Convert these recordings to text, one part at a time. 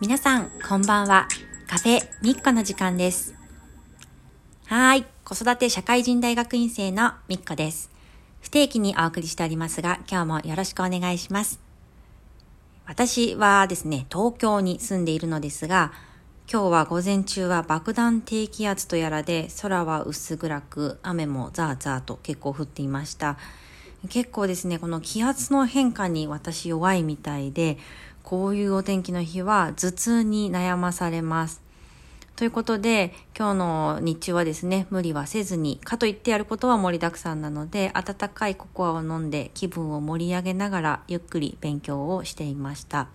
皆さん、こんばんは。カフェみっこの時間です。はい。子育て社会人大学院生のみっこです。不定期にお送りしておりますが、今日もよろしくお願いします。私はですね、東京に住んでいるのですが、今日は午前中は爆弾低気圧とやらで空は薄暗く雨もザーザーと結構降っていました。結構ですね、この気圧の変化に私弱いみたいで、こういうお天気の日は頭痛に悩まされます。ということで、今日の日中はですね、無理はせずに、かといってやることは盛りだくさんなので、温かいココアを飲んで気分を盛り上げながらゆっくり勉強をしていました。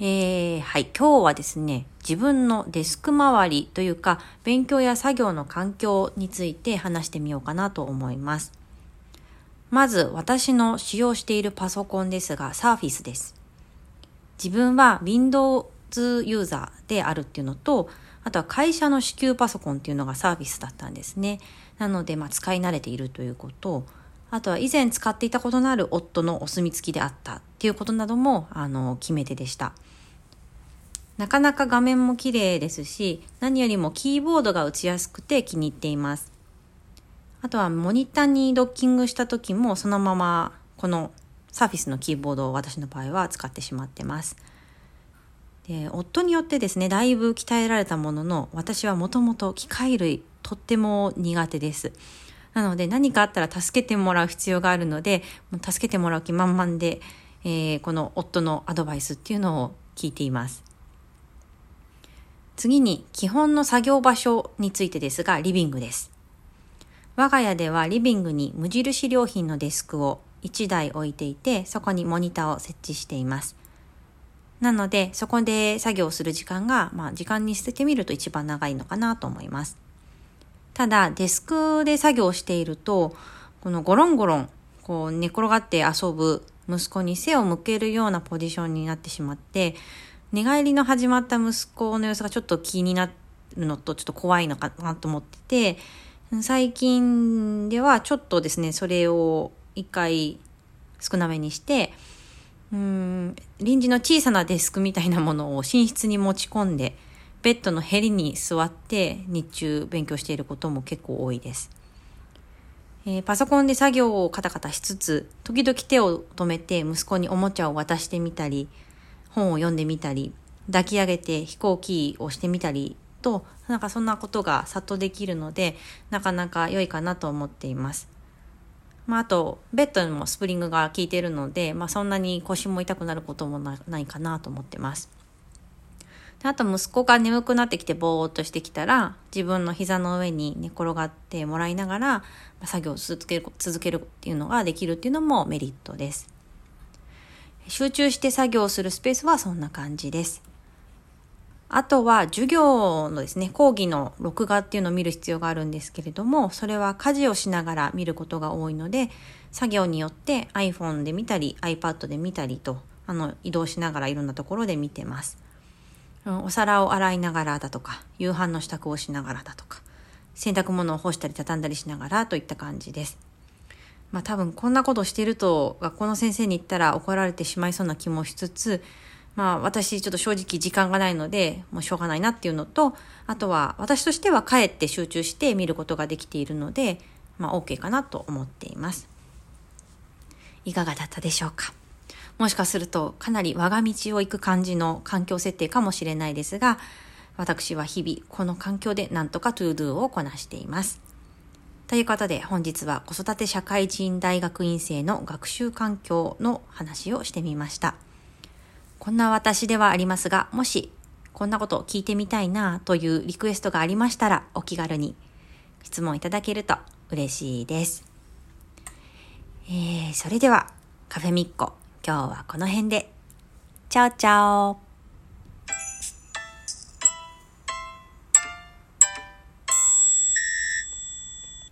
えー、はい、今日はですね、自分のデスク周りというか、勉強や作業の環境について話してみようかなと思います。まず、私の使用しているパソコンですが、Surface です。自分は Windows ユーザーであるっていうのと、あとは会社の支給パソコンっていうのがサービスだったんですね。なので、まあ、使い慣れているということ、あとは以前使っていたことのある夫のお墨付きであったっていうことなども、あの、決め手でした。なかなか画面も綺麗ですし、何よりもキーボードが打ちやすくて気に入っています。あとはモニターにドッキングした時もそのままこのサーフィスのキーボードを私の場合は使ってしまってます。で夫によってですねだいぶ鍛えられたものの私はもともと機械類とっても苦手です。なので何かあったら助けてもらう必要があるので助けてもらう気満々で、えー、この夫のアドバイスっていうのを聞いています。次に基本の作業場所についてですがリビングです。我が家ではリビングに無印良品のデスクを1台置いていてそこにモニターを設置していますなので、そこで作業する時間が、まあ、時間に捨ててみると一番長いのかなと思います。ただ、デスクで作業していると、このゴロンゴロン、こう寝転がって遊ぶ息子に背を向けるようなポジションになってしまって、寝返りの始まった息子の様子がちょっと気になるのとちょっと怖いのかなと思ってて、最近ではちょっとですね、それを一回少なめにして、うん臨時の小さなデスクみたいなものを寝室に持ち込んでベッドのへりに座って日中勉強していることも結構多いです、えー、パソコンで作業をカタカタしつつ時々手を止めて息子におもちゃを渡してみたり本を読んでみたり抱き上げて飛行機をしてみたりとなんかそんなことがさっとできるのでなかなか良いかなと思っています。まあ、あと、ベッドにもスプリングが効いてるので、まあ、そんなに腰も痛くなることもないかなと思ってます。であと、息子が眠くなってきてぼーっとしてきたら、自分の膝の上に寝転がってもらいながら、作業を続ける、続けるっていうのができるっていうのもメリットです。集中して作業するスペースはそんな感じです。あとは授業のですね、講義の録画っていうのを見る必要があるんですけれども、それは家事をしながら見ることが多いので、作業によって iPhone で見たり iPad で見たりと、あの、移動しながらいろんなところで見てます。お皿を洗いながらだとか、夕飯の支度をしながらだとか、洗濯物を干したり畳んだりしながらといった感じです。まあ多分こんなことしてると学校の先生に言ったら怒られてしまいそうな気もしつつ、まあ私ちょっと正直時間がないので、もうしょうがないなっていうのと、あとは私としては帰って集中して見ることができているので、まあ OK かなと思っています。いかがだったでしょうか？もしかするとかなり我が道を行く感じの環境設定かもしれないですが、私は日々この環境でなんとか ToDo をこなしています。ということで本日は子育て社会人大学院生の学習環境の話をしてみました。こんな私ではありますが、もしこんなことを聞いてみたいなというリクエストがありましたらお気軽に質問いただけると嬉しいです。えー、それではカフェミッコ今日はこの辺で。チャオチャオ